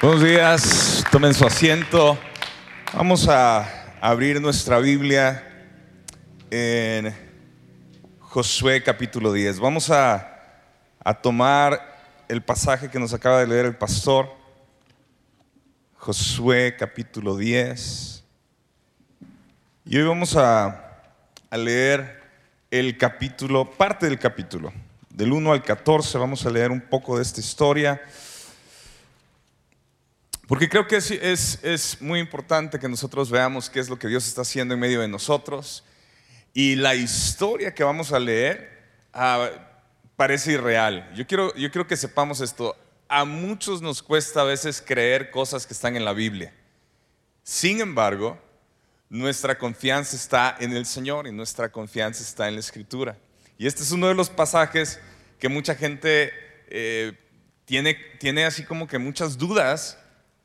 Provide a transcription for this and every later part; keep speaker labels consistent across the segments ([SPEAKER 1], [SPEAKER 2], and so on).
[SPEAKER 1] Buenos días, tomen su asiento. Vamos a abrir nuestra Biblia en Josué capítulo 10. Vamos a, a tomar el pasaje que nos acaba de leer el pastor. Josué capítulo 10. Y hoy vamos a, a leer el capítulo, parte del capítulo, del 1 al 14. Vamos a leer un poco de esta historia. Porque creo que es, es, es, muy importante que nosotros veamos qué es lo que Dios está haciendo en medio de nosotros. Y la historia que vamos a leer ah, parece irreal. Yo quiero, yo quiero que sepamos esto. A muchos nos cuesta a veces creer cosas que están en la Biblia. Sin embargo, nuestra confianza está en el Señor y nuestra confianza está en la Escritura. Y este es uno de los pasajes que mucha gente eh, tiene, tiene así como que muchas dudas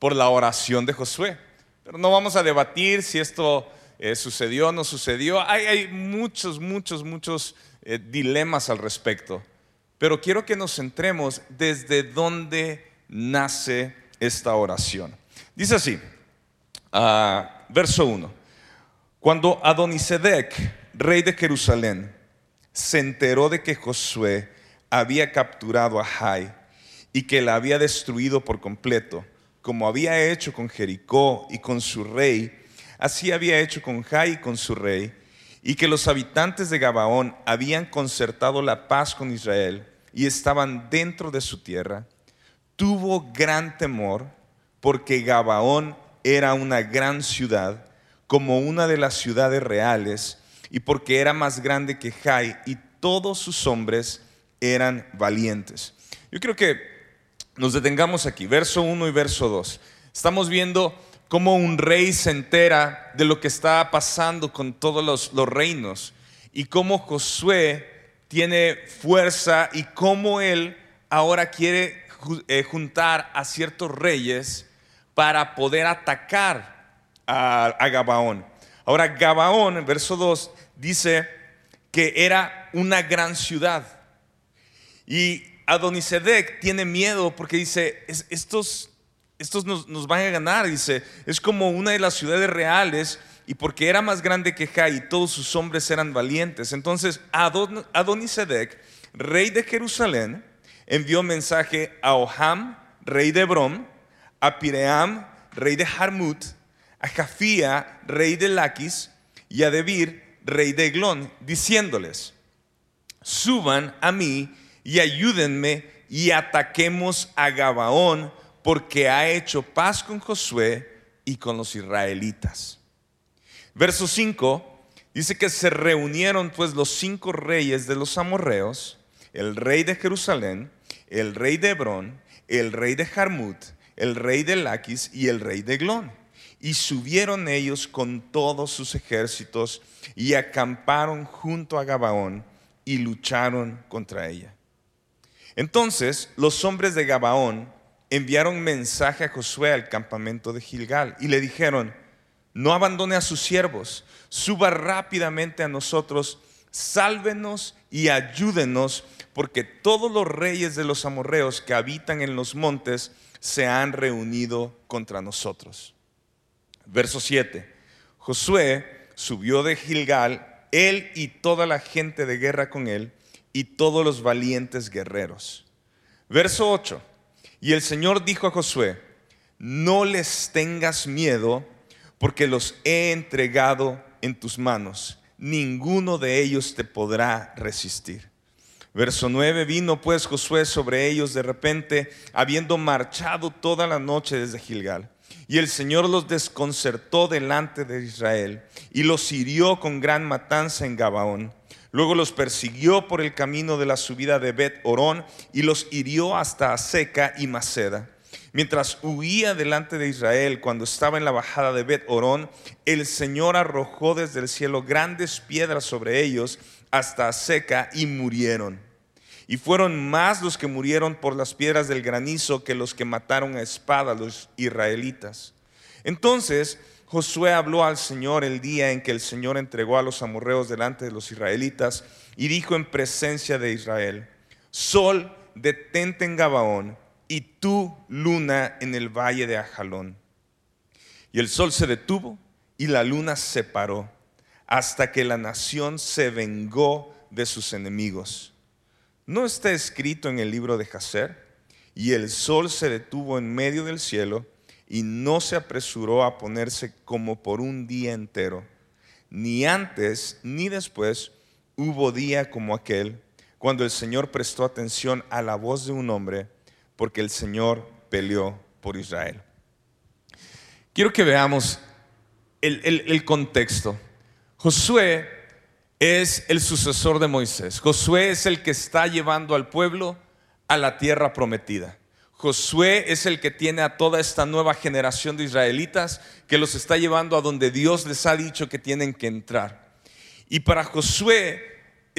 [SPEAKER 1] por la oración de Josué. Pero no vamos a debatir si esto eh, sucedió o no sucedió. Hay, muchos, muchos, muchos eh, dilemas al respecto. Pero quiero que nos centremos desde dónde nace esta oración. Dice así, uh, verso 1. Cuando Adonisedec, rey de Jerusalén, se enteró de que Josué había capturado a Jai y que la había destruido por completo, como había hecho con Jericó y con su rey, así había hecho con Jai y con su rey, y que los habitantes de Gabaón habían concertado la paz con Israel y estaban dentro de su tierra, tuvo gran temor porque Gabaón era una gran ciudad, como una de las ciudades reales, y porque era más grande que Jai y todos sus hombres eran valientes. Yo creo que nos detengamos aquí, verso 1 y verso 2. Estamos viendo cómo un rey se entera de lo que está pasando con todos los, reinos y cómo Josué tiene fuerza y cómo él ahora quiere eh, juntar a ciertos reyes para poder atacar a, a Gabaón. Ahora, Gabaón, en verso 2, dice que era una gran ciudad. Y Adonisedec tiene miedo porque dice, estos, estos nos, van a ganar, dice, es como una de las ciudades reales y porque era más grande que Jai todos sus hombres eran valientes. Entonces Adon, Adonisedec, rey de Jerusalén, envió mensaje a Oham, rey de Brom, a Piream, rey de Harmut, a Jafía, rey de Laquis, y a Debir, rey de Eglón, diciéndoles, suban a mí y ayúdenme y ataquemos a Gabaón porque ha hecho paz con Josué y con los israelitas. Verso 5 dice que se reunieron pues los cinco reyes de los amorreos, el rey de Jerusalén, el rey de Hebrón, el rey de Jarmut, el rey de Laquis y el rey de Glón. Y subieron ellos con todos sus ejércitos y acamparon junto a Gabaón y lucharon contra ella. Entonces los hombres de Gabaón enviaron mensaje a Josué al campamento de Gilgal y le dijeron, no abandone a sus siervos, suba rápidamente a nosotros, sálvenos y ayúdenos, porque todos los reyes de los amorreos que habitan en los montes se han reunido contra nosotros. Verso 7. Josué subió de Gilgal, él y toda la gente de guerra con él, y todos los valientes guerreros. Verso 8. Y el Señor dijo a Josué, no les tengas miedo, porque los he entregado en tus manos. Ninguno de ellos te podrá resistir. Verso 9, vino pues Josué sobre ellos de repente, habiendo marchado toda la noche desde Gilgal. Y el Señor los desconcertó delante de Israel y los hirió con gran matanza en Gabaón. Luego los persiguió por el camino de la subida de Bet Orón y los hirió hasta Seca y Maceda. Mientras huía delante de Israel cuando estaba en la bajada de Bet Orón, el Señor arrojó desde el cielo grandes piedras sobre ellos hasta Seca y murieron. Y fueron más los que murieron por las piedras del granizo que los que mataron a espada los israelitas. Entonces Josué habló al Señor el día en que el Señor entregó a los amorreos delante de los israelitas y dijo en presencia de Israel, Sol, detente en Gabaón y tú, luna, en el valle de Ajalón. Y el sol se detuvo y la luna se paró hasta que la nación se vengó de sus enemigos. ¿No está escrito en el libro de Jacer? Y el sol se detuvo en medio del cielo y no se apresuró a ponerse como por un día entero. Ni antes ni después hubo día como aquel cuando el Señor prestó atención a la voz de un hombre, porque el Señor peleó por Israel. Quiero que veamos el, contexto. Josué es el sucesor de Moisés. Josué es el que está llevando al pueblo a la tierra prometida. Josué es el que tiene a toda esta nueva generación de israelitas que los está llevando a donde Dios les ha dicho que tienen que entrar. Y para Josué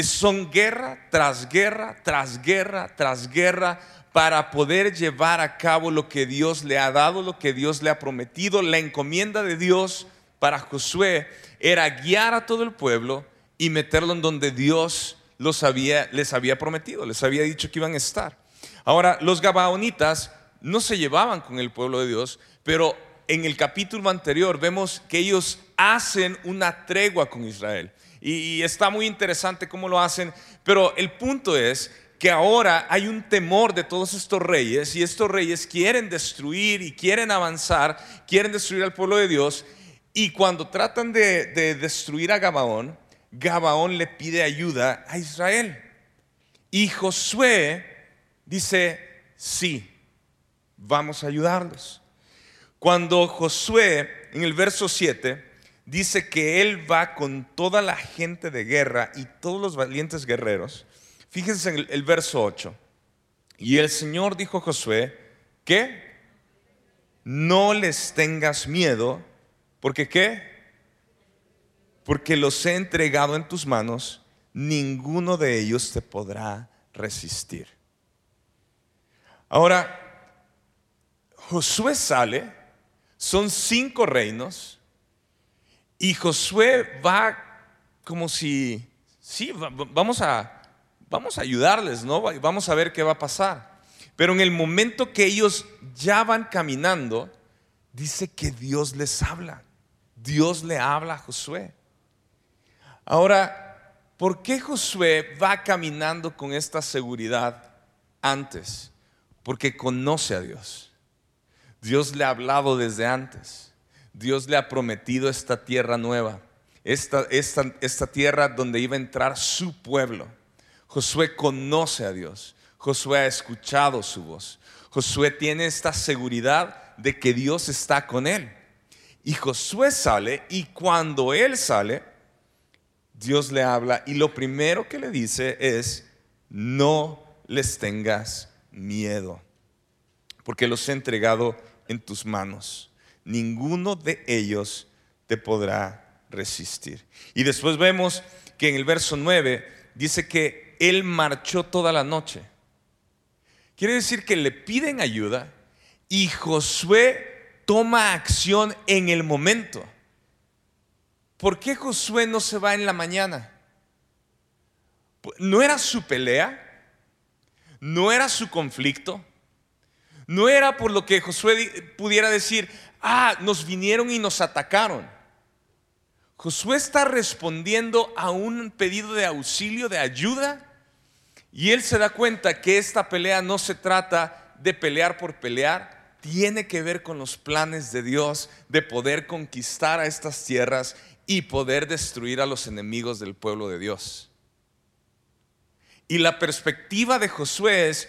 [SPEAKER 1] son guerra tras guerra, tras guerra, tras guerra, para poder llevar a cabo lo que Dios le ha dado, lo que Dios le ha prometido. La encomienda de Dios para Josué era guiar a todo el pueblo y meterlo en donde Dios los había, les había prometido, les había dicho que iban a estar. Ahora, los gabaonitas no se llevaban con el pueblo de Dios, pero en el capítulo anterior vemos que ellos hacen una tregua con Israel y, está muy interesante cómo lo hacen, pero el punto es que ahora hay un temor de todos estos reyes y estos reyes quieren destruir y quieren avanzar, quieren destruir al pueblo de Dios y cuando tratan de, de destruir a Gabaón, Gabaón le pide ayuda a Israel. Y Josué dice, sí, vamos a ayudarlos. Cuando Josué, en el verso 7, dice que él va con toda la gente de guerra y todos los valientes guerreros. Fíjense en el, verso 8. Y el Señor dijo a Josué, que no les tengas miedo, porque qué? Porque los he entregado en tus manos, ninguno de ellos te podrá resistir. Ahora, Josué sale, son cinco reinos, y Josué va como si, sí, vamos a, vamos a ayudarles, ¿no? Vamos a ver qué va a pasar. Pero en el momento que ellos ya van caminando, dice que Dios les habla. Dios le habla a Josué. Ahora, ¿por qué Josué va caminando con esta seguridad antes? Porque conoce a Dios. Dios le ha hablado desde antes. Dios le ha prometido esta tierra nueva, esta, esta, tierra donde iba a entrar su pueblo. Josué conoce a Dios, Josué ha escuchado su voz, Josué tiene esta seguridad de que Dios está con él. Y Josué sale y cuando él sale, Dios le habla y lo primero que le dice es, no les tengas miedo, porque los he entregado en tus manos ninguno de ellos te podrá resistir. Y después vemos que en el verso 9 dice que él marchó toda la noche. Quiere decir que le piden ayuda y Josué toma acción en el momento. ¿Por qué Josué no se va en la mañana? ¿No era su pelea? ¿No era su conflicto? No era por lo que Josué pudiera decir, ah, nos vinieron y nos atacaron. Josué está respondiendo a un pedido de auxilio, de ayuda, y él se da cuenta que esta pelea no se trata de pelear por pelear, tiene que ver con los planes de Dios de poder conquistar a estas tierras y poder destruir a los enemigos del pueblo de Dios. Y la perspectiva de Josué es,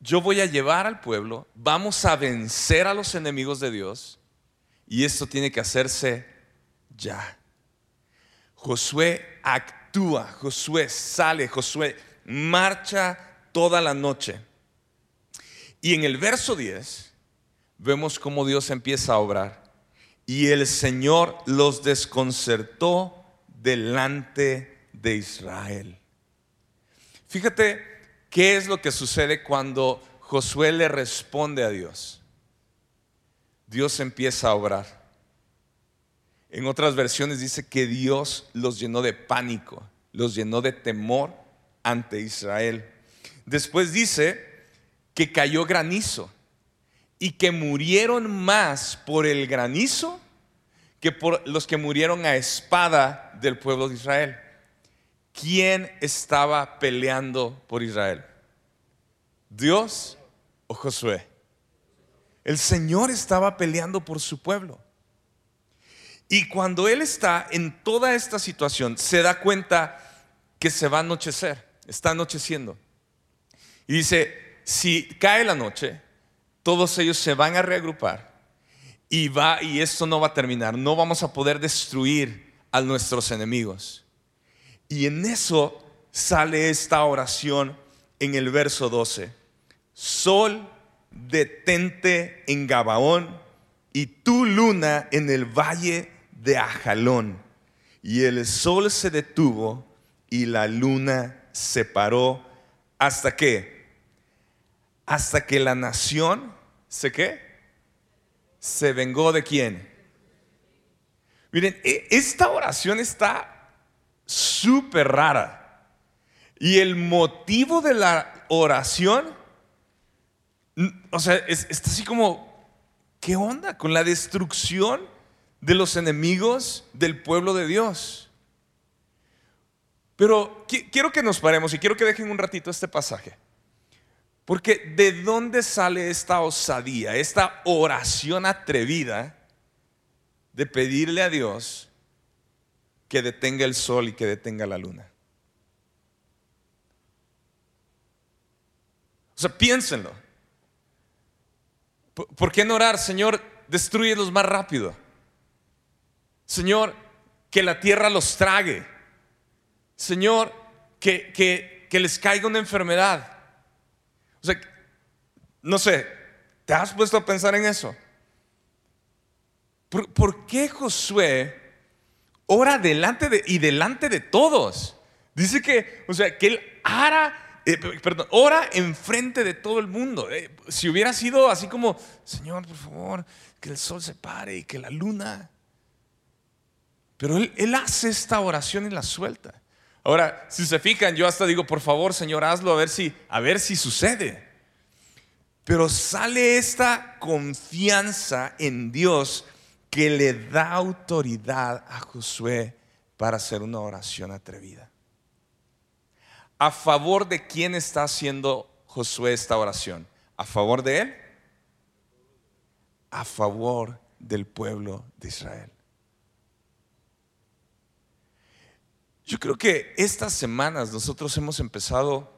[SPEAKER 1] yo voy a llevar al pueblo, vamos a vencer a los enemigos de Dios y esto tiene que hacerse ya. Josué actúa, Josué sale, Josué marcha toda la noche. Y en el verso 10 vemos cómo Dios empieza a obrar. Y el Señor los desconcertó delante de Israel. Fíjate ¿Qué es lo que sucede cuando Josué le responde a Dios? Dios empieza a obrar. En otras versiones dice que Dios los llenó de pánico, los llenó de temor ante Israel. Después dice que cayó granizo y que murieron más por el granizo que por los que murieron a espada del pueblo de Israel. ¿Quién estaba peleando por Israel? ¿Dios o Josué? El Señor estaba peleando por su pueblo. Y cuando Él está en toda esta situación, se da cuenta que se va a anochecer, está anocheciendo. Y dice, si cae la noche, todos ellos se van a reagrupar y va y esto no va a terminar, no vamos a poder destruir a nuestros enemigos. Y en eso sale esta oración en el verso 12. Sol, detente en Gabaón y tu luna en el valle de Ajalón. Y el sol se detuvo y la luna se paró hasta que, hasta que la nación, ¿se qué? Se vengó de quién? Miren, e, esta oración está súper rara. Y el motivo de la oración, o sea, está así como, ¿qué onda con la destrucción de los enemigos del pueblo de Dios? Pero quiero que nos paremos y quiero que dejen un ratito este pasaje. Porque ¿de dónde sale esta osadía, esta oración atrevida de pedirle a Dios que detenga el sol y que detenga la luna? O sea, piénsenlo. ¿Por qué no orar, Señor, destruyelos más rápido? Señor, que la tierra los trague. Señor, que, que, les caiga una enfermedad. O sea, no sé, ¿te has puesto a pensar en eso? ¿Por, qué Josué ora delante de, y delante de todos? Dice que, o sea, que él ora, eh, perdón, ora enfrente de todo el mundo. Eh, si hubiera sido así como, Señor, por favor, que el sol se pare y que la luna. Pero él, él hace esta oración y la suelta. Ahora, si se fijan, yo hasta digo, por favor, Señor, hazlo a ver si, a ver si sucede. Pero sale esta confianza en Dios que le da autoridad a Josué para hacer una oración atrevida. ¿A favor de quién está haciendo Josué esta oración? ¿A favor de él? A favor del pueblo de Israel. Yo creo que estas semanas nosotros hemos empezado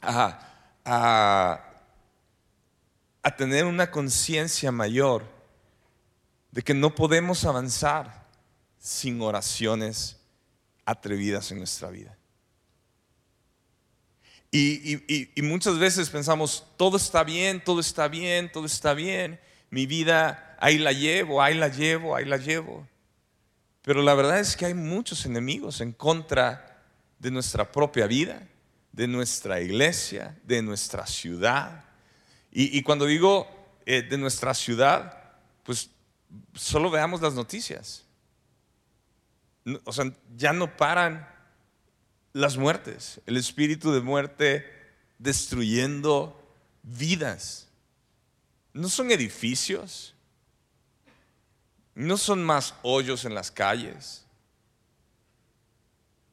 [SPEAKER 1] a, a, tener una conciencia mayor de que no podemos avanzar sin oraciones atrevidas en nuestra vida. Y, y, muchas veces pensamos, todo está bien, todo está bien, todo está bien, mi vida ahí la llevo, ahí la llevo, ahí la llevo. Pero la verdad es que hay muchos enemigos en contra de nuestra propia vida, de nuestra iglesia, de nuestra ciudad. Y, cuando digo eh, de nuestra ciudad, pues solo veamos las noticias. O sea, ya no paran las muertes, el espíritu de muerte destruyendo vidas. No son edificios, no son más hoyos en las calles.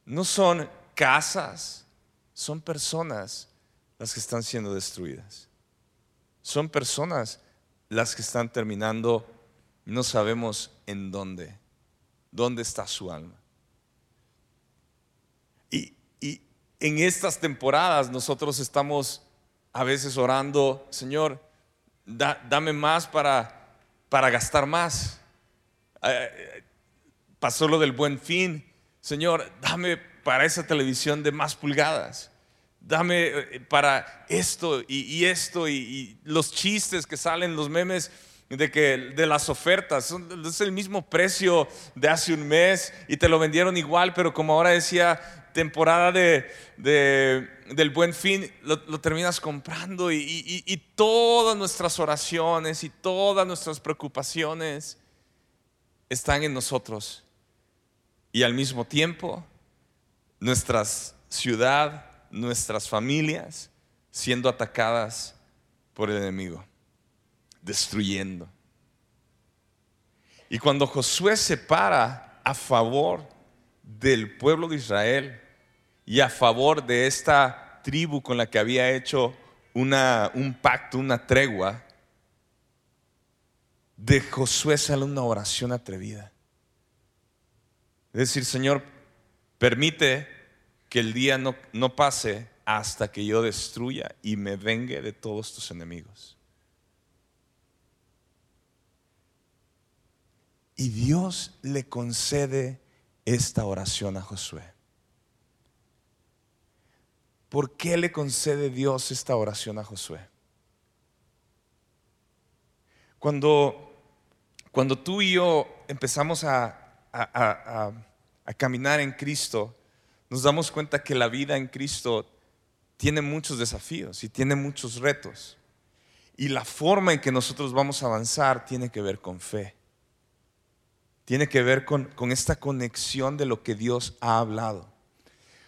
[SPEAKER 1] No son casas. Son personas las que están siendo destruidas. Son personas las que están terminando, no sabemos en dónde, dónde está su alma. Y, en estas temporadas nosotros estamos a veces orando, Señor, dame más para, para gastar más. Eh, pasó lo del buen fin. Señor, dame para esa televisión de más pulgadas. Dame eh, para esto y, esto y, los chistes que salen, los memes de que de las ofertas es el mismo precio de hace un mes y te lo vendieron igual, pero como ahora decía temporada de, del buen fin, lo, lo terminas comprando y todas nuestras oraciones y todas nuestras preocupaciones están en nosotros. Y al mismo tiempo nuestra ciudad, nuestras familias siendo atacadas por el enemigo, destruyendo. Y cuando Josué se para a favor del pueblo de Israel y a favor de esta tribu con la que había hecho una, un pacto, una tregua, de Josué sale una oración atrevida. Es decir, Señor, permite que el día no, no pase hasta que yo destruya y me vengue de todos tus enemigos. Y Dios le concede esta oración a Josué. ¿Por qué le concede Dios esta oración a Josué? Cuando, cuando tú y yo empezamos a, a caminar en Cristo, nos damos cuenta que la vida en Cristo tiene muchos desafíos y tiene muchos retos. Y la forma en que nosotros vamos a avanzar tiene que ver con fe. Tiene que ver con, con esta conexión de lo que Dios ha hablado.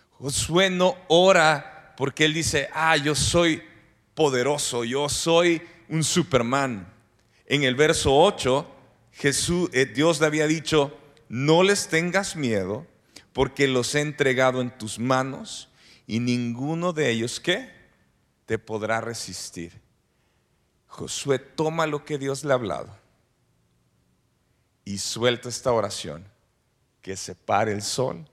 [SPEAKER 1] Josué no ora porque él dice, ah, yo soy poderoso, yo soy un Superman. En el verso 8, Jesús, eh, Dios le había dicho, no les tengas miedo, porque los he entregado en tus manos y ninguno de ellos, ¿qué? Te podrá resistir. Josué toma lo que Dios le ha hablado y suelta esta oración, que se pare el sol,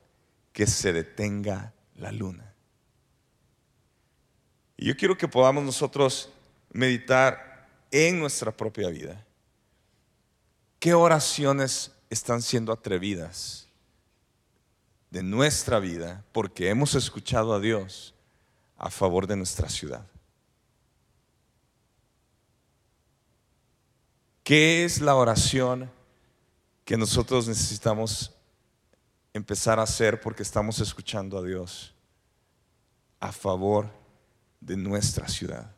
[SPEAKER 1] que se detenga la luna. Y yo quiero que podamos nosotros meditar en nuestra propia vida. ¿Qué oraciones están siendo atrevidas de nuestra vida porque hemos escuchado a Dios a favor de nuestra ciudad. ¿Qué es la oración que nosotros necesitamos empezar a hacer porque estamos escuchando a Dios a favor de nuestra ciudad?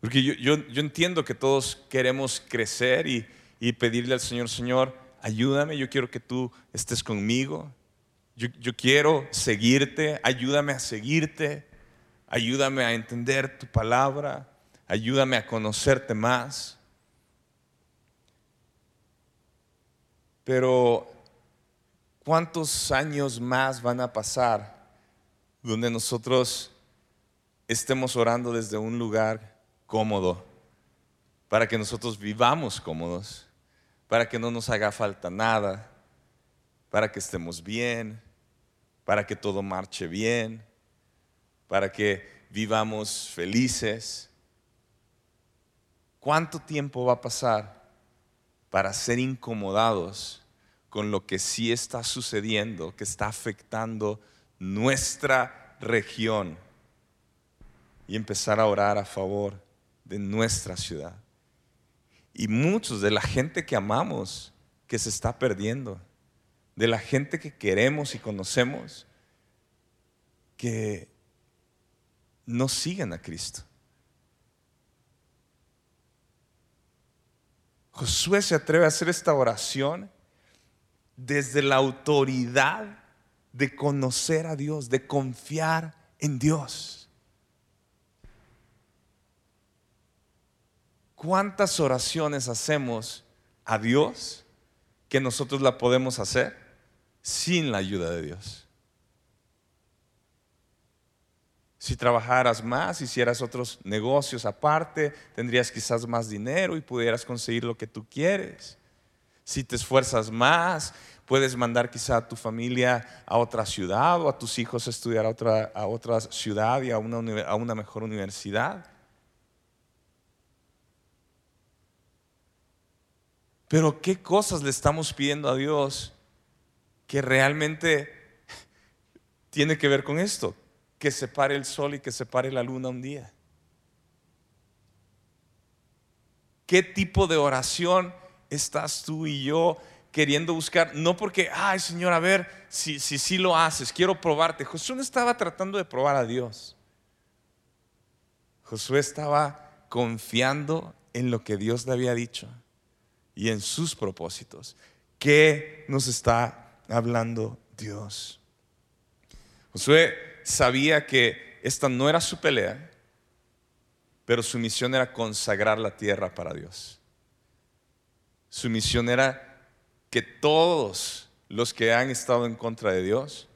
[SPEAKER 1] Porque yo, yo, entiendo que todos queremos crecer y, y, pedirle al Señor, Señor, ayúdame, yo quiero que tú estés conmigo, yo, yo quiero seguirte, ayúdame a seguirte, ayúdame a entender tu palabra, ayúdame a conocerte más. Pero, ¿cuántos años más van a pasar donde nosotros estemos orando desde un lugar cómodo, para que nosotros vivamos cómodos, para que no nos haga falta nada, para que estemos bien, para que todo marche bien, para que vivamos felices. ¿Cuánto tiempo va a pasar para ser incomodados con lo que sí está sucediendo, que está afectando nuestra región y empezar a orar a favor de nuestra ciudad. Y muchos de la gente que amamos que se está perdiendo, de la gente que queremos y conocemos, que no siguen a Cristo. Josué se atreve a hacer esta oración desde la autoridad de conocer a Dios, de confiar en Dios. ¿Cuántas oraciones hacemos a Dios que nosotros la podemos hacer sin la ayuda de Dios? Si trabajaras más, hicieras otros negocios aparte, tendrías quizás más dinero y pudieras conseguir lo que tú quieres. Si te esfuerzas más, puedes mandar quizá a tu familia a otra ciudad o a tus hijos a estudiar a otra, a otra ciudad y a una, a una mejor universidad. Pero ¿qué cosas le estamos pidiendo a Dios que realmente tiene que ver con esto? Que se pare el sol y que se pare la luna un día. ¿Qué tipo de oración estás tú y yo queriendo buscar? No porque, ay Señor, a ver si sí si, lo haces, quiero probarte. Josué no estaba tratando de probar a Dios. Josué estaba confiando en lo que Dios le había dicho y en sus propósitos. ¿Qué nos está hablando Dios? Josué sabía que esta no era su pelea, pero su misión era consagrar la tierra para Dios. Su misión era que todos los que han estado en contra de Dios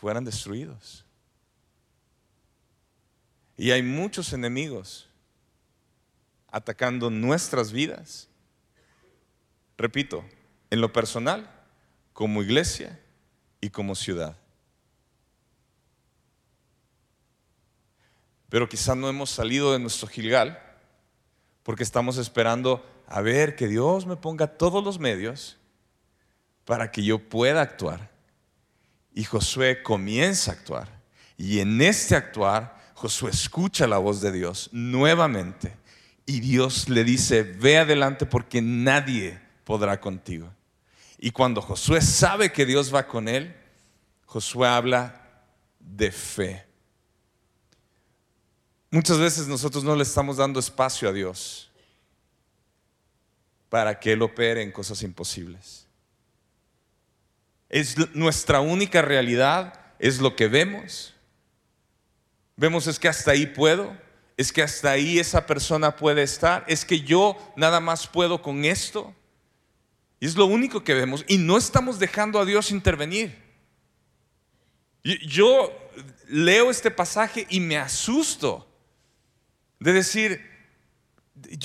[SPEAKER 1] fueran destruidos. Y hay muchos enemigos atacando nuestras vidas. Repito, en lo personal, como iglesia y como ciudad. Pero quizás no hemos salido de nuestro Gilgal porque estamos esperando a ver que Dios me ponga todos los medios para que yo pueda actuar. Y Josué comienza a actuar. Y en este actuar, Josué escucha la voz de Dios nuevamente. Y Dios le dice, ve adelante porque nadie podrá contigo. Y cuando Josué sabe que Dios va con él, Josué habla de fe. Muchas veces nosotros no le estamos dando espacio a Dios para que Él opere en cosas imposibles. Es nuestra única realidad, es lo que vemos. Vemos es que hasta ahí puedo, es que hasta ahí esa persona puede estar, es que yo nada más puedo con esto. Y es lo único que vemos y no estamos dejando a Dios intervenir. Yo leo este pasaje y me asusto de decir,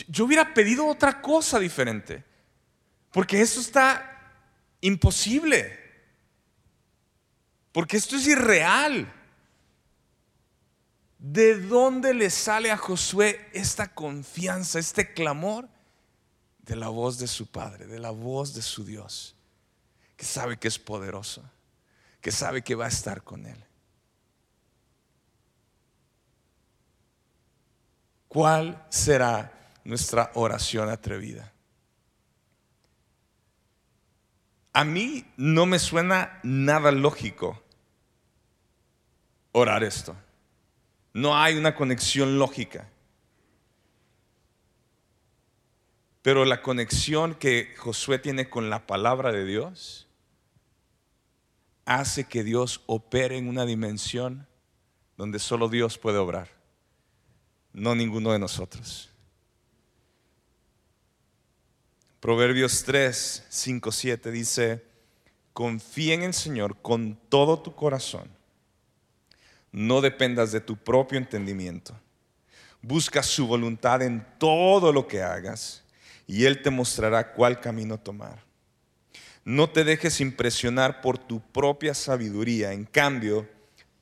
[SPEAKER 1] yo hubiera pedido otra cosa diferente, porque eso está imposible, porque esto es irreal. ¿De dónde le sale a Josué esta confianza, este clamor? De la voz de su Padre, de la voz de su Dios, que sabe que es poderoso, que sabe que va a estar con él. ¿Cuál será nuestra oración atrevida? A mí no me suena nada lógico orar esto. No hay una conexión lógica. Pero la conexión que Josué tiene con la palabra de Dios hace que Dios opere en una dimensión donde solo Dios puede obrar no ninguno de nosotros. Proverbios 3, 5, 7 dice, confía en el Señor con todo tu corazón. No dependas de tu propio entendimiento. Busca su voluntad en todo lo que hagas y Él te mostrará cuál camino tomar. No te dejes impresionar por tu propia sabiduría. En cambio,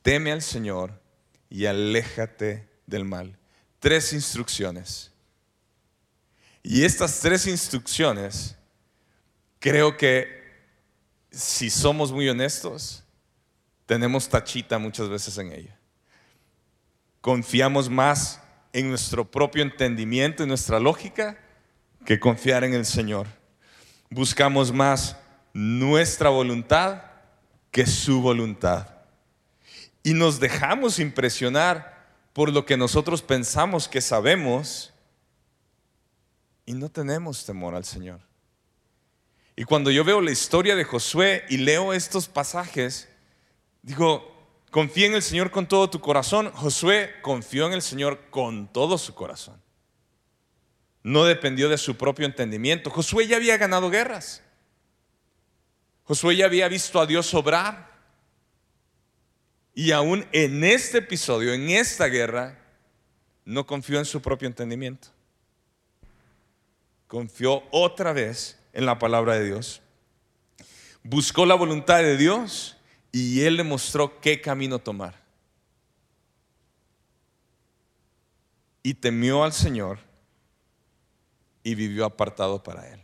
[SPEAKER 1] teme al Señor y aléjate del mal tres instrucciones. Y estas tres instrucciones, creo que si somos muy honestos, tenemos tachita muchas veces en ella. Confiamos más en nuestro propio entendimiento y nuestra lógica que confiar en el Señor. Buscamos más nuestra voluntad que su voluntad. Y nos dejamos impresionar por lo que nosotros pensamos que sabemos y no tenemos temor al Señor. Y cuando yo veo la historia de Josué y leo estos pasajes, digo, confía en el Señor con todo tu corazón. Josué confió en el Señor con todo su corazón. No dependió de su propio entendimiento. Josué ya había ganado guerras. Josué ya había visto a Dios obrar. Y aún en este episodio, en esta guerra, no confió en su propio entendimiento. Confió otra vez en la palabra de Dios. Buscó la voluntad de Dios y Él le mostró qué camino tomar. Y temió al Señor y vivió apartado para Él.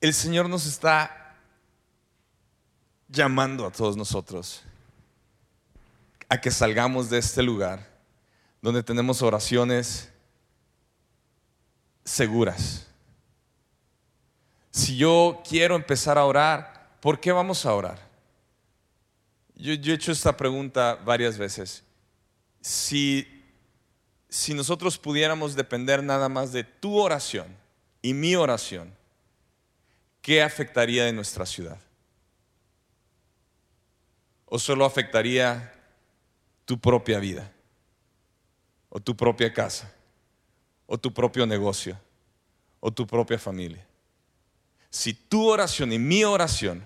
[SPEAKER 1] El Señor nos está llamando a todos nosotros a que salgamos de este lugar donde tenemos oraciones seguras. Si yo quiero empezar a orar, ¿por qué vamos a orar? Yo, he hecho esta pregunta varias veces. Si, si nosotros pudiéramos depender nada más de tu oración y mi oración, ¿qué afectaría de nuestra ciudad? ¿O solo afectaría tu propia vida? ¿O tu propia casa? ¿O tu propio negocio? ¿O tu propia familia? Si tu oración y mi oración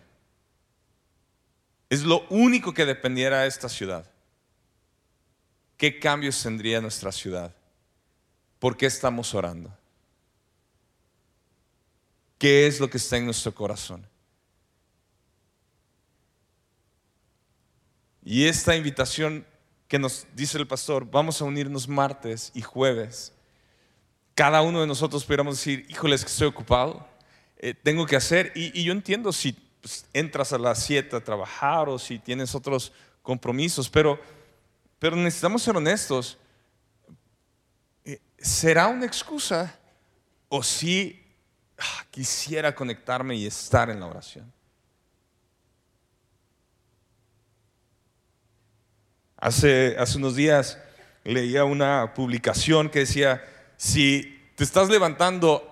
[SPEAKER 1] es lo único que dependiera de esta ciudad, ¿qué cambios tendría nuestra ciudad? ¿Por qué estamos orando? ¿Qué es lo que está en nuestro corazón? Y esta invitación que nos dice el pastor, vamos a unirnos martes y jueves. Cada uno de nosotros pudiéramos decir, híjoles que estoy ocupado, eh, tengo que hacer. Y, yo entiendo si pues, entras a las 7 a trabajar o si tienes otros compromisos, pero, pero necesitamos ser honestos. Eh, ¿Será una excusa o si ah, quisiera conectarme y estar en la oración? Hace, hace unos días leía una publicación que decía, si te estás levantando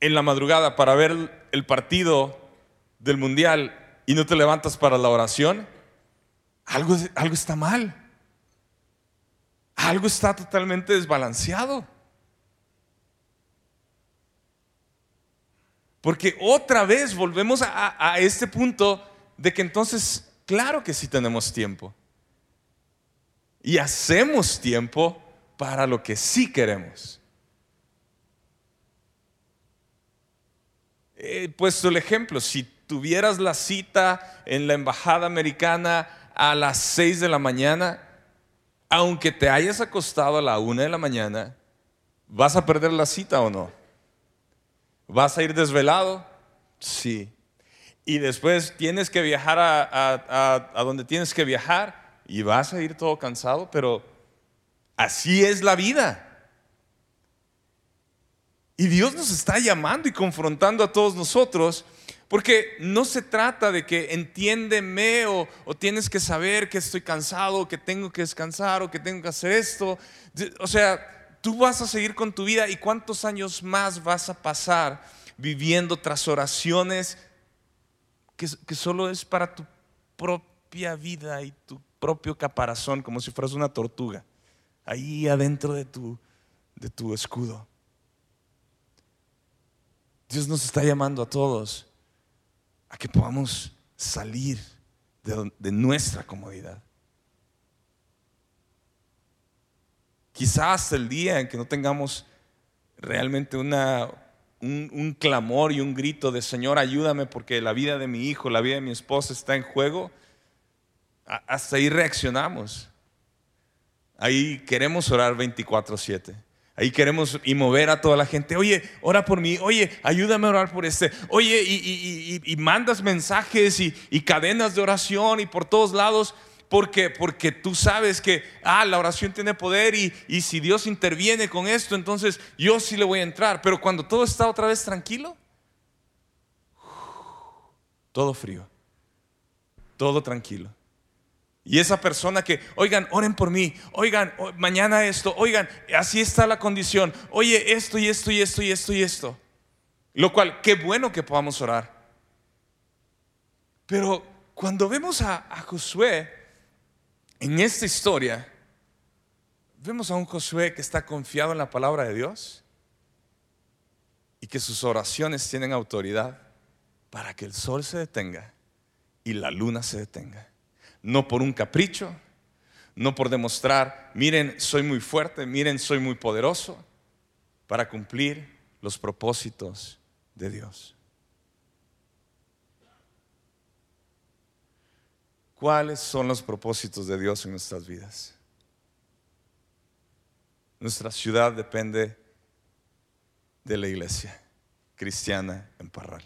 [SPEAKER 1] en la madrugada para ver el partido del mundial y no te levantas para la oración, algo, algo está mal. Algo está totalmente desbalanceado. Porque otra vez volvemos a, a este punto de que entonces, claro que sí tenemos tiempo y hacemos tiempo para lo que sí queremos. He puesto el ejemplo, si tuvieras la cita en la embajada americana a las 6 de la mañana, aunque te hayas acostado a la 1 de la mañana, ¿vas a perder la cita o no? ¿Vas a ir desvelado? Sí. Y después tienes que viajar a, a donde tienes que viajar y vas a ir todo cansado, pero así es la vida. Y Dios nos está llamando y confrontando a todos nosotros, porque no se trata de que entiéndeme o, tienes que saber que estoy cansado, que tengo que descansar o que tengo que hacer esto. O sea, tú vas a seguir con tu vida y cuántos años más vas a pasar viviendo tras oraciones que solo es para tu propia vida y tu propio caparazón, como si fueras una tortuga, ahí adentro de tu, de tu escudo. Dios nos está llamando a todos a que podamos salir de, nuestra comodidad. Quizás el día en que no tengamos realmente una, un, un, clamor y un grito de Señor, ayúdame porque la vida de mi hijo, la vida de mi esposa está en juego, hasta ahí reaccionamos. Ahí queremos orar 24/7. Ahí queremos y mover a toda la gente. Oye, ora por mí. Oye, ayúdame a orar por este. Oye, y, mandas mensajes y, cadenas de oración y por todos lados. Porque, porque tú sabes que, ah, la oración tiene poder y, y si Dios interviene con esto, entonces yo sí le voy a entrar. Pero cuando todo está otra vez tranquilo, todo frío, todo tranquilo. Y esa persona que, oigan, oren por mí, oigan, mañana esto, oigan, así está la condición, oye, esto y esto y esto y esto y esto. Lo cual, qué bueno que podamos orar. Pero cuando vemos a, a Josué en esta historia, vemos a un Josué que está confiado en la palabra de Dios y que sus oraciones tienen autoridad para que el sol se detenga y la luna se detenga no por un capricho, no por demostrar, miren, soy muy fuerte, miren, soy muy poderoso, para cumplir los propósitos de Dios. ¿Cuáles son los propósitos de Dios en nuestras vidas? Nuestra ciudad depende de la iglesia cristiana en Parral.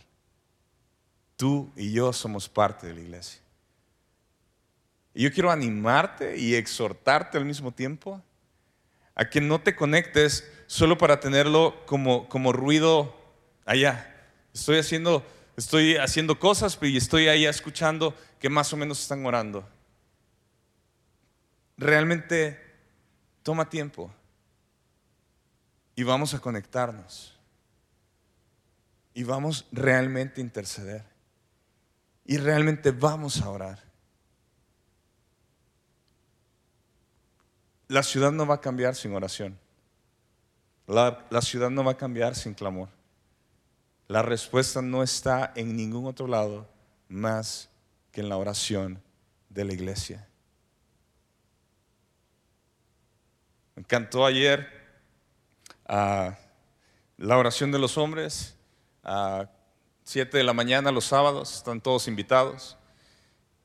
[SPEAKER 1] Tú y yo somos parte de la iglesia. Y yo quiero animarte y exhortarte al mismo tiempo a que no te conectes solo para tenerlo como, como ruido allá. Estoy haciendo, estoy haciendo cosas y estoy ahí escuchando que más o menos están orando. Realmente toma tiempo y vamos a conectarnos. Y vamos realmente a interceder. Y realmente vamos a orar. La ciudad no va a cambiar sin oración. La, ciudad no va a cambiar sin clamor. La respuesta no está en ningún otro lado más que en la oración de la iglesia. Me encantó ayer ah, la oración de los hombres, a 7 de la mañana los sábados, están todos invitados.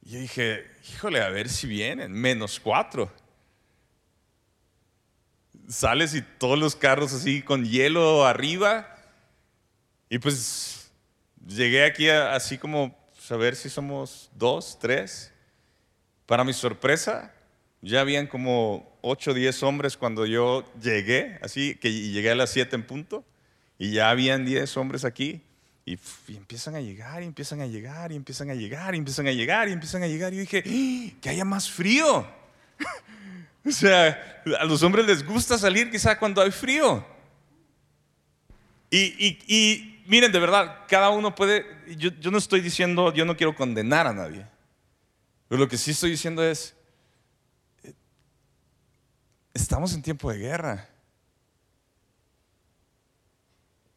[SPEAKER 1] Y yo dije, híjole, a ver si vienen, menos cuatro. Sales y todos los carros así con hielo arriba. Y pues llegué aquí así como a ver si somos dos, tres. Para mi sorpresa, ya habían como ocho diez hombres cuando yo llegué, así que llegué a las siete en punto, y ya habían diez hombres aquí. Y, empiezan a llegar, y empiezan a llegar, y empiezan a llegar, y empiezan a llegar, y empiezan a llegar. Y yo dije, ¡Ah! que haya más frío. O sea, a los hombres les gusta salir quizá cuando hay frío. Y, y, miren, de verdad, cada uno puede, yo, yo no estoy diciendo, yo no quiero condenar a nadie. Pero lo que sí estoy diciendo es, estamos en tiempo de guerra.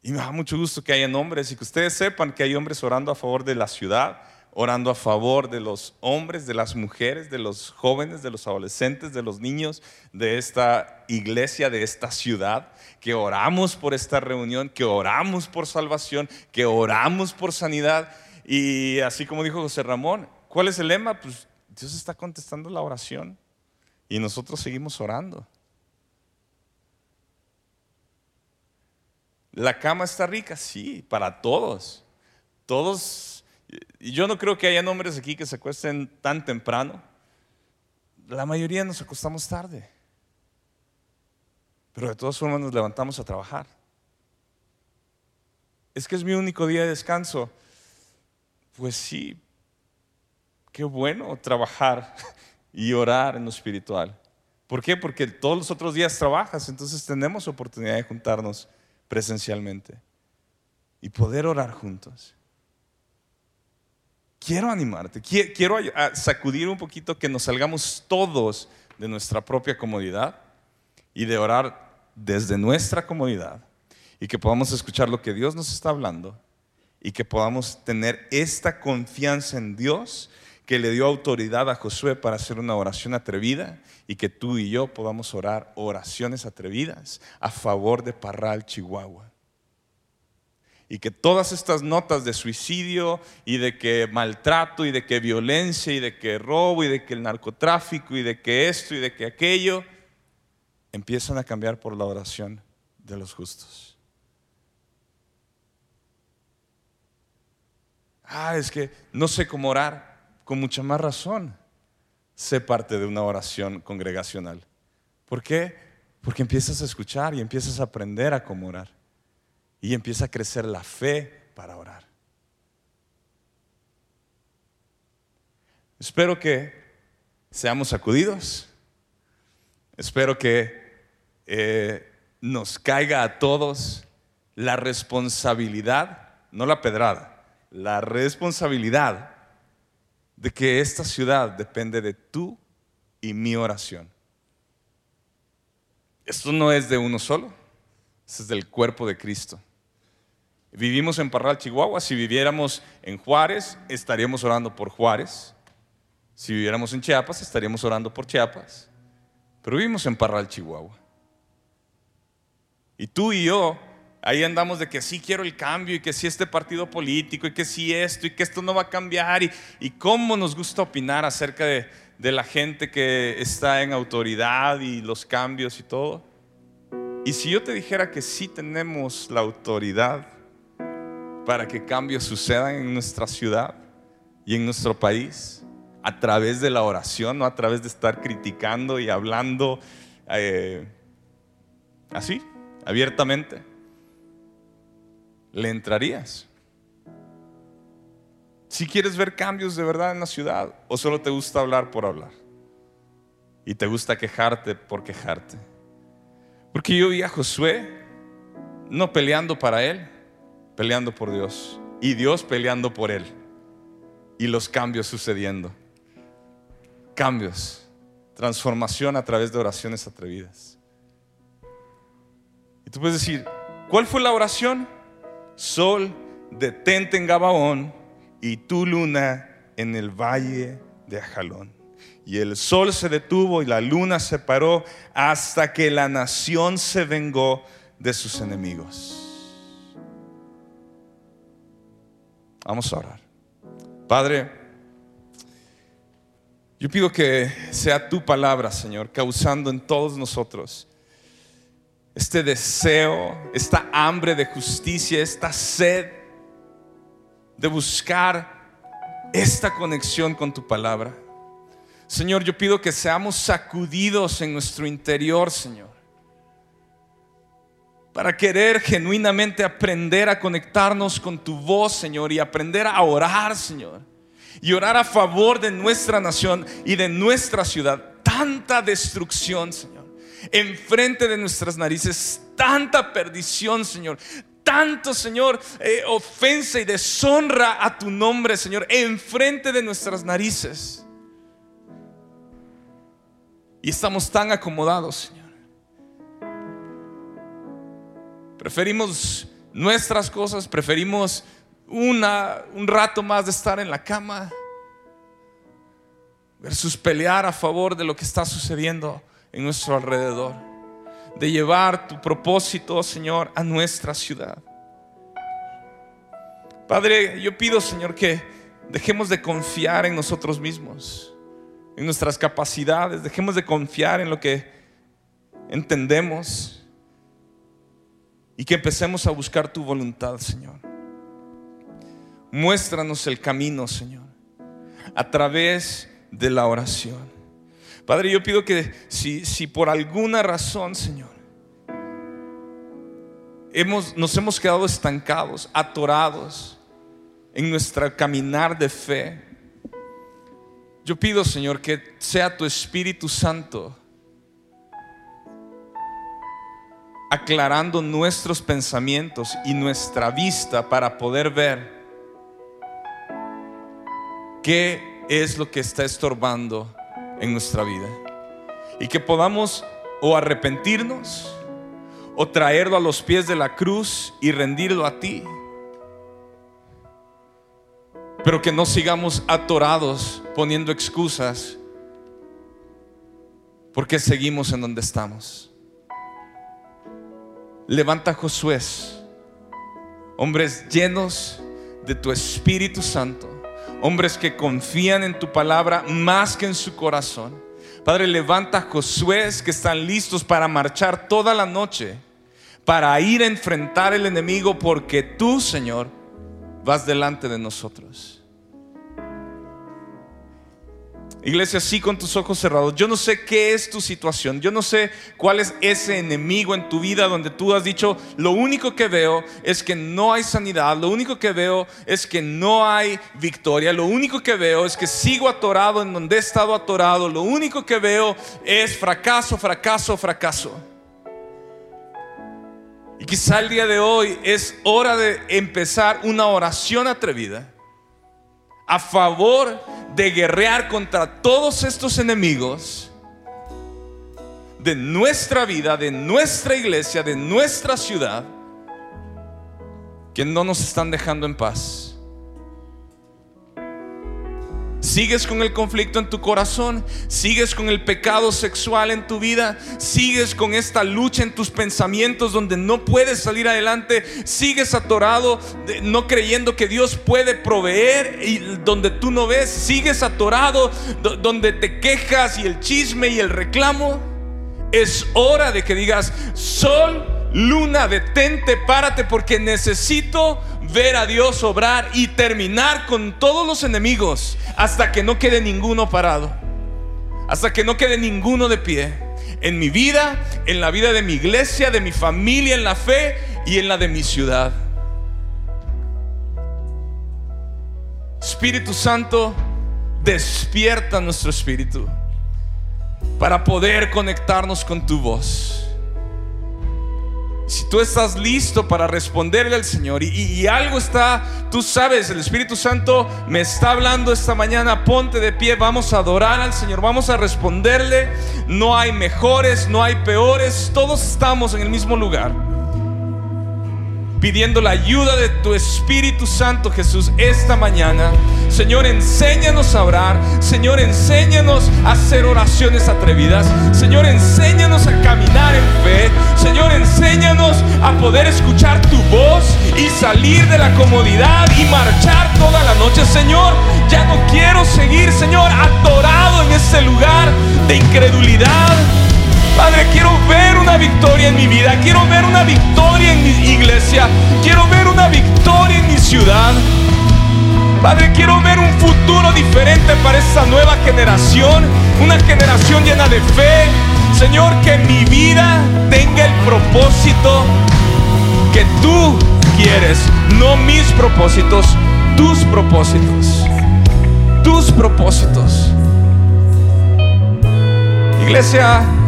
[SPEAKER 1] Y me da mucho gusto que haya hombres y que ustedes sepan que hay hombres orando a favor de la ciudad, orando a favor de los hombres, de las mujeres, de los jóvenes, de los adolescentes, de los niños de esta iglesia, de esta ciudad, que oramos por esta reunión, que oramos por salvación, que oramos por sanidad. Y así como dijo José Ramón, ¿cuál es el lema? Pues Dios está contestando la oración y nosotros seguimos orando. ¿La cama está rica? Sí, para todos. Todos, y yo no creo que haya hombres aquí que se acuesten tan temprano. La mayoría nos acostamos tarde. Pero de todas formas nos levantamos a trabajar. Es que es mi único día de descanso. Pues sí, qué bueno trabajar y orar en lo espiritual. ¿Por qué? Porque todos los otros días trabajas, entonces tenemos oportunidad de juntarnos presencialmente y poder orar juntos. Quiero animarte, quiero sacudir un poquito que nos salgamos todos de nuestra propia comodidad y de orar desde nuestra comodidad y que podamos escuchar lo que Dios nos está hablando y que podamos tener esta confianza en Dios que le dio autoridad a Josué para hacer una oración atrevida y que tú y yo podamos orar oraciones atrevidas a favor de Parral, Chihuahua. Y que todas estas notas de suicidio y de que maltrato y de que violencia y de que robo y de que el narcotráfico y de que esto y de que aquello empiezan a cambiar por la oración de los justos. Ah, es que no sé cómo orar con mucha más razón, sé parte de una oración congregacional. ¿Por qué? Porque empiezas a escuchar y empiezas a aprender a cómo orar. Y empieza a crecer la fe para orar. Espero que seamos sacudidos. Espero que eh, nos caiga a todos la responsabilidad, no la pedrada, la responsabilidad de que esta ciudad depende de tú y mi oración. Esto no es de uno solo, es del cuerpo de Cristo. Vivimos en Parral, Chihuahua. Si viviéramos en Juárez, estaríamos orando por Juárez. Si viviéramos en Chiapas, estaríamos orando por Chiapas. Pero vivimos en Parral, Chihuahua. Y tú y yo Ahí andamos de que sí quiero el cambio y que sí este partido político y que sí esto y que esto no va a cambiar y, cómo nos gusta opinar acerca de, de la gente que está en autoridad y los cambios y todo. Y si yo te dijera que sí tenemos la autoridad para que cambios sucedan en nuestra ciudad y en nuestro país, a través de la oración, no a través de estar criticando y hablando eh, así, abiertamente ¿le entrarías? Si quieres ver cambios de verdad en la ciudad o solo te gusta hablar por hablar y te gusta quejarte por quejarte. Porque yo vi a Josué no peleando para él, peleando por Dios y Dios peleando por él y los cambios sucediendo. Cambios. transformación a través de oraciones atrevidas. Y tú puedes decir, ¿cuál fue la oración? Sol, detente en Gabaón y tu luna en el valle de Ajalón. Y el sol se detuvo y la luna se paró hasta que la nación se vengó de sus enemigos. Vamos a orar. Padre, yo pido que sea tu palabra, Señor, causando en todos nosotros este deseo, esta hambre de justicia, esta sed de buscar esta conexión con tu palabra. Señor, yo pido que seamos sacudidos en nuestro interior, Señor, para querer genuinamente aprender a conectarnos con tu voz, Señor, y aprender a orar, Señor, y orar a favor de nuestra nación y de nuestra ciudad. Tanta destrucción, Señor, enfrente de nuestras narices, tanta perdición, Señor, tanto, Señor, eh, ofensa y deshonra a tu nombre, Señor, enfrente de nuestras narices. Y estamos tan acomodados, Señor. Preferimos nuestras cosas, preferimos una, un rato más de estar en la cama versus pelear a favor de lo que está sucediendo en nuestro alrededor de llevar tu propósito, Señor, a nuestra ciudad. Padre, yo pido, Señor, que dejemos de confiar en nosotros mismos, en nuestras capacidades, dejemos de confiar en lo que entendemos y que empecemos a buscar tu voluntad, Señor. Muéstranos el camino, Señor, a través de la oración. Padre, yo pido que si, si por alguna razón, Señor, hemos, nos hemos quedado estancados, atorados en nuestro caminar de fe, yo pido, Señor, que sea tu Espíritu Santo aclarando nuestros pensamientos y nuestra vista para poder ver qué es lo que está estorbando en nuestra vida. Y que podamos o arrepentirnos o traerlo a los pies de la cruz y rendirlo a ti. Pero que no sigamos atorados poniendo excusas porque seguimos en donde estamos. Levanta Josué, hombres llenos de tu Espíritu Santo hombres que confían en tu palabra más que en su corazón. Padre, levanta a Josué que están listos para marchar toda la noche, para ir a enfrentar el enemigo, porque tú, Señor, vas delante de nosotros. Iglesia, sí con tus ojos cerrados. Yo no sé qué es tu situación. Yo no sé cuál es ese enemigo en tu vida donde tú has dicho, lo único que veo es que no hay sanidad, lo único que veo es que no hay victoria, lo único que veo es que sigo atorado en donde he estado atorado, lo único que veo es fracaso, fracaso, fracaso. Y quizá el día de hoy es hora de empezar una oración atrevida a favor de guerrear contra todos estos enemigos de nuestra vida, de nuestra iglesia, de nuestra ciudad, que no nos están dejando en paz. Sigues con el conflicto en tu corazón, sigues con el pecado sexual en tu vida, sigues con esta lucha en tus pensamientos donde no puedes salir adelante, sigues atorado no creyendo que Dios puede proveer y donde tú no ves, sigues atorado donde te quejas y el chisme y el reclamo. Es hora de que digas, sol, luna, detente, párate porque necesito ver a Dios obrar y terminar con todos los enemigos hasta que no quede ninguno parado, hasta que no quede ninguno de pie. En mi vida, en la vida de mi iglesia, de mi familia, en la fe y en la de mi ciudad. Espíritu Santo, despierta nuestro espíritu para poder conectarnos con tu voz. Si tú estás listo para responderle al Señor y, y, algo está, tú sabes, el Espíritu Santo me está hablando esta mañana, ponte de pie, vamos a adorar al Señor, vamos a responderle. No hay mejores, no hay peores, todos estamos en el mismo lugar pidiendo la ayuda de tu Espíritu Santo, Jesús, esta mañana. Señor, enséñanos a orar. Señor, enséñanos a hacer oraciones atrevidas. Señor, enséñanos a caminar en fe. Señor, enséñanos a poder escuchar tu voz y salir de la comodidad y marchar toda la noche. Señor, ya no quiero seguir, Señor, atorado en este lugar de incredulidad Padre, quiero ver una victoria en mi vida. Quiero ver una victoria en mi iglesia. Quiero ver una victoria en mi ciudad. Padre, quiero ver un futuro diferente para esta nueva generación. Una generación llena de fe. Señor, que mi vida tenga el propósito que tú quieres. No mis propósitos, tus propósitos. Tus propósitos. Iglesia, es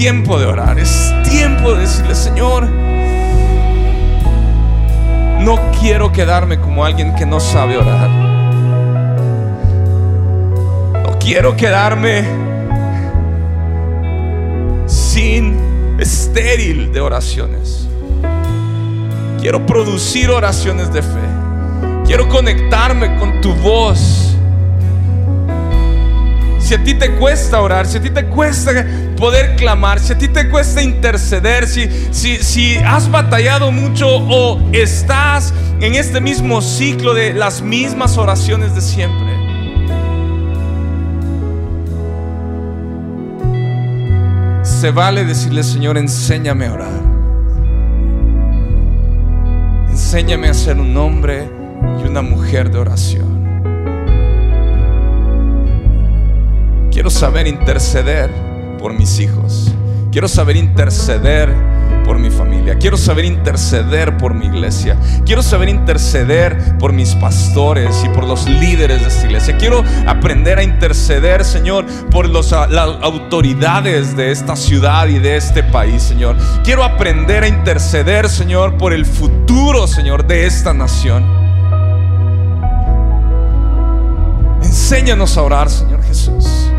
[SPEAKER 1] tiempo de orar, es tiempo de decirle, Señor, no quiero quedarme como alguien que no sabe orar. No quiero quedarme sin estéril de oraciones. Quiero producir oraciones de fe. Quiero conectarme con tu voz si a ti te cuesta orar, si a ti te cuesta poder clamar, si a ti te cuesta interceder, si, si, si has batallado mucho o estás en este mismo ciclo de las mismas oraciones de siempre. Se vale decirle, Señor, enséñame a orar. Enséñame a ser un hombre y una mujer de oración. Quiero saber interceder por mis hijos. Quiero saber interceder por mi familia. Quiero saber interceder por mi iglesia. Quiero saber interceder por mis pastores y por los líderes de esta iglesia. Quiero aprender a interceder, Señor, por las autoridades de esta ciudad y de este país, Señor. Quiero aprender a interceder, Señor, por el futuro, Señor, de esta nación. Enséñanos a orar, Señor Jesús.